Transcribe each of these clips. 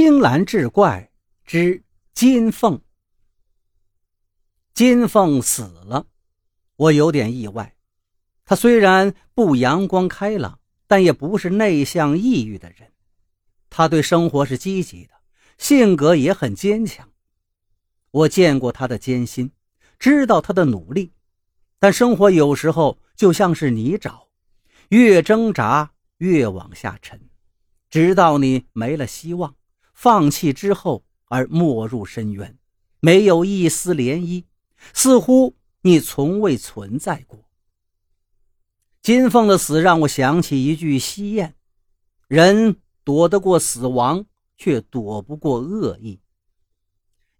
青蓝志怪之金凤。金凤死了，我有点意外。他虽然不阳光开朗，但也不是内向抑郁的人。他对生活是积极的，性格也很坚强。我见过他的艰辛，知道他的努力，但生活有时候就像是泥沼，越挣扎越往下沉，直到你没了希望。放弃之后而没入深渊，没有一丝涟漪，似乎你从未存在过。金凤的死让我想起一句西谚：“人躲得过死亡，却躲不过恶意。”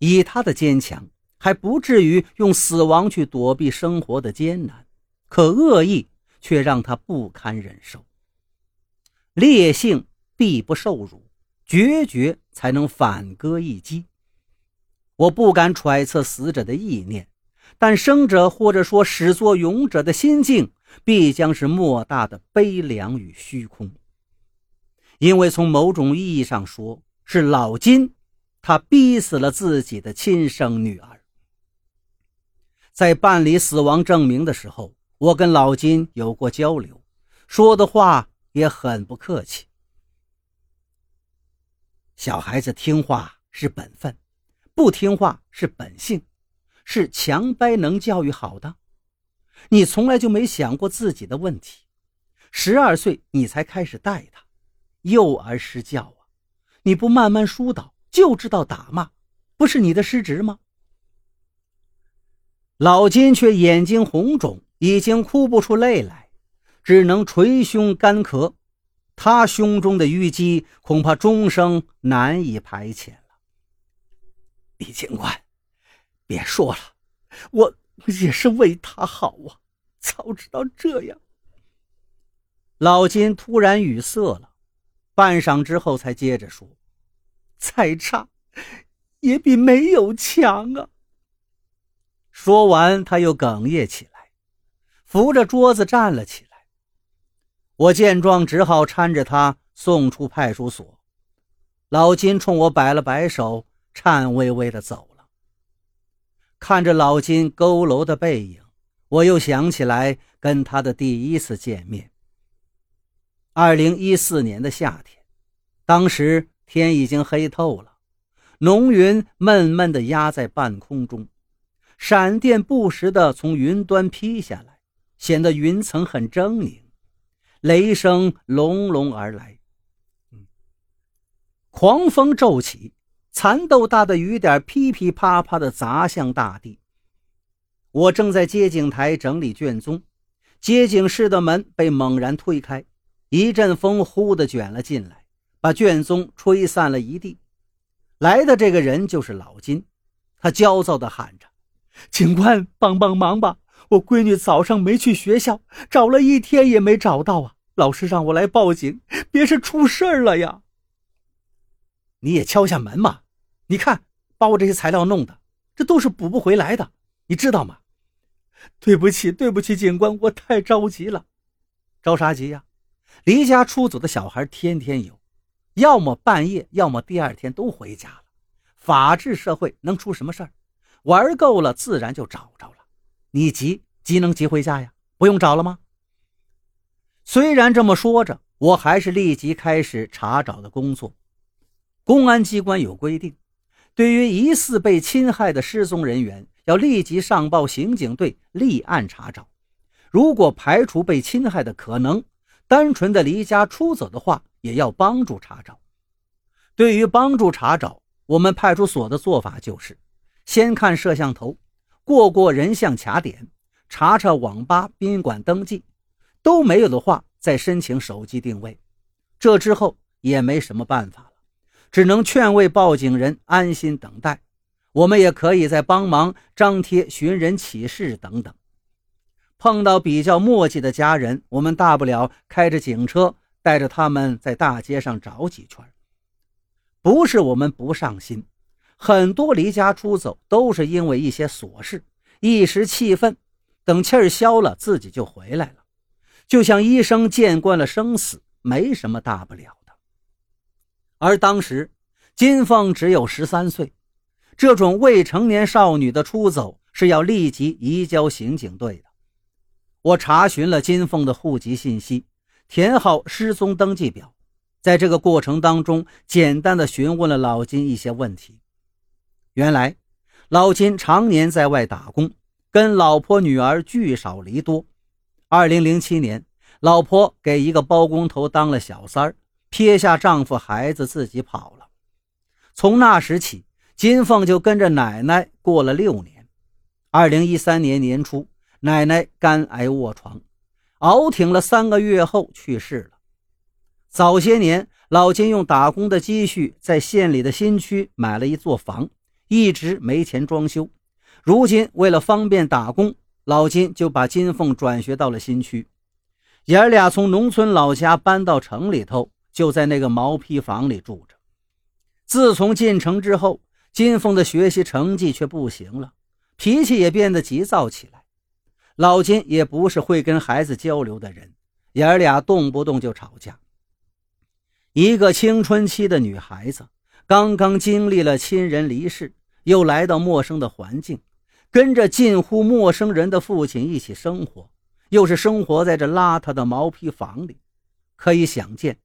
以他的坚强，还不至于用死亡去躲避生活的艰难，可恶意却让他不堪忍受。烈性必不受辱。决绝才能反戈一击。我不敢揣测死者的意念，但生者或者说始作俑者的心境，必将是莫大的悲凉与虚空。因为从某种意义上说，是老金，他逼死了自己的亲生女儿。在办理死亡证明的时候，我跟老金有过交流，说的话也很不客气。小孩子听话是本分，不听话是本性，是强掰能教育好的。你从来就没想过自己的问题。十二岁你才开始带他，幼儿失教啊！你不慢慢疏导，就知道打骂，不是你的失职吗？老金却眼睛红肿，已经哭不出泪来，只能捶胸干咳。他胸中的淤积恐怕终生难以排遣了。李警官，别说了，我也是为他好啊！早知道这样。老金突然语塞了，半晌之后才接着说：“再差，也比没有强啊。”说完，他又哽咽起来，扶着桌子站了起来。我见状，只好搀着他送出派出所。老金冲我摆了摆手，颤巍巍地走了。看着老金佝偻的背影，我又想起来跟他的第一次见面。二零一四年的夏天，当时天已经黑透了，浓云闷闷地压在半空中，闪电不时地从云端劈下来，显得云层很狰狞。雷声隆隆而来，狂风骤起，蚕豆大的雨点噼噼啪啪地砸向大地。我正在接警台整理卷宗，接警室的门被猛然推开，一阵风呼地卷了进来，把卷宗吹散了一地。来的这个人就是老金，他焦躁地喊着：“警官，帮帮忙吧！”我闺女早上没去学校，找了一天也没找到啊！老师让我来报警，别是出事儿了呀！你也敲下门嘛！你看，把我这些材料弄的，这都是补不回来的，你知道吗？对不起，对不起，警官，我太着急了。着啥急呀？离家出走的小孩天天有，要么半夜，要么第二天都回家了。法治社会能出什么事儿？玩够了，自然就找着了。你急急能急回家呀？不用找了吗？虽然这么说着，我还是立即开始查找的工作。公安机关有规定，对于疑似被侵害的失踪人员，要立即上报刑警队立案查找。如果排除被侵害的可能，单纯的离家出走的话，也要帮助查找。对于帮助查找，我们派出所的做法就是：先看摄像头。过过人像卡点，查查网吧、宾馆登记，都没有的话，再申请手机定位。这之后也没什么办法了，只能劝慰报警人安心等待。我们也可以再帮忙张贴寻人启事等等。碰到比较磨叽的家人，我们大不了开着警车带着他们在大街上找几圈。不是我们不上心。很多离家出走都是因为一些琐事，一时气愤，等气儿消了，自己就回来了。就像医生见惯了生死，没什么大不了的。而当时金凤只有十三岁，这种未成年少女的出走是要立即移交刑警队的。我查询了金凤的户籍信息，填好失踪登记表，在这个过程当中，简单的询问了老金一些问题。原来，老金常年在外打工，跟老婆女儿聚少离多。二零零七年，老婆给一个包工头当了小三儿，撇下丈夫孩子自己跑了。从那时起，金凤就跟着奶奶过了六年。二零一三年年初，奶奶肝癌卧床，熬挺了三个月后去世了。早些年，老金用打工的积蓄在县里的新区买了一座房。一直没钱装修，如今为了方便打工，老金就把金凤转学到了新区。爷儿俩从农村老家搬到城里头，就在那个毛坯房里住着。自从进城之后，金凤的学习成绩却不行了，脾气也变得急躁起来。老金也不是会跟孩子交流的人，爷儿俩动不动就吵架。一个青春期的女孩子，刚刚经历了亲人离世。又来到陌生的环境，跟着近乎陌生人的父亲一起生活，又是生活在这邋遢的毛坯房里，可以想见，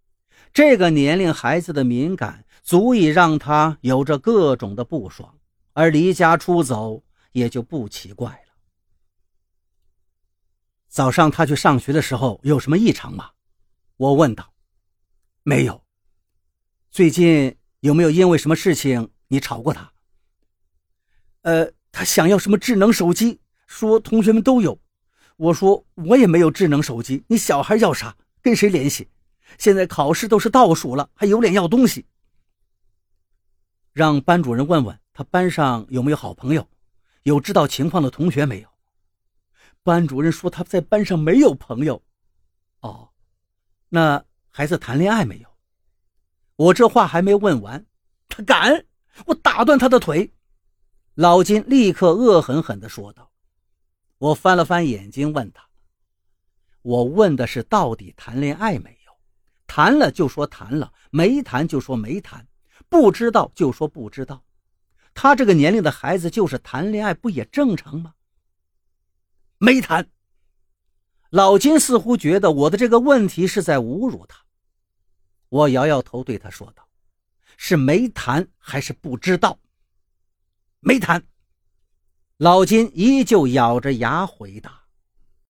这个年龄孩子的敏感足以让他有着各种的不爽，而离家出走也就不奇怪了。早上他去上学的时候有什么异常吗？我问道。没有。最近有没有因为什么事情你吵过他？呃，他想要什么智能手机，说同学们都有。我说我也没有智能手机，你小孩要啥，跟谁联系？现在考试都是倒数了，还有脸要东西？让班主任问问他班上有没有好朋友，有知道情况的同学没有？班主任说他在班上没有朋友。哦，那孩子谈恋爱没有？我这话还没问完，他敢，我打断他的腿。老金立刻恶狠狠地说道：“我翻了翻眼睛，问他：‘我问的是到底谈恋爱没有？谈了就说谈了，没谈就说没谈，不知道就说不知道。他这个年龄的孩子就是谈恋爱，不也正常吗？’没谈。老金似乎觉得我的这个问题是在侮辱他。我摇摇头，对他说道：‘是没谈还是不知道？’”没谈，老金依旧咬着牙回答。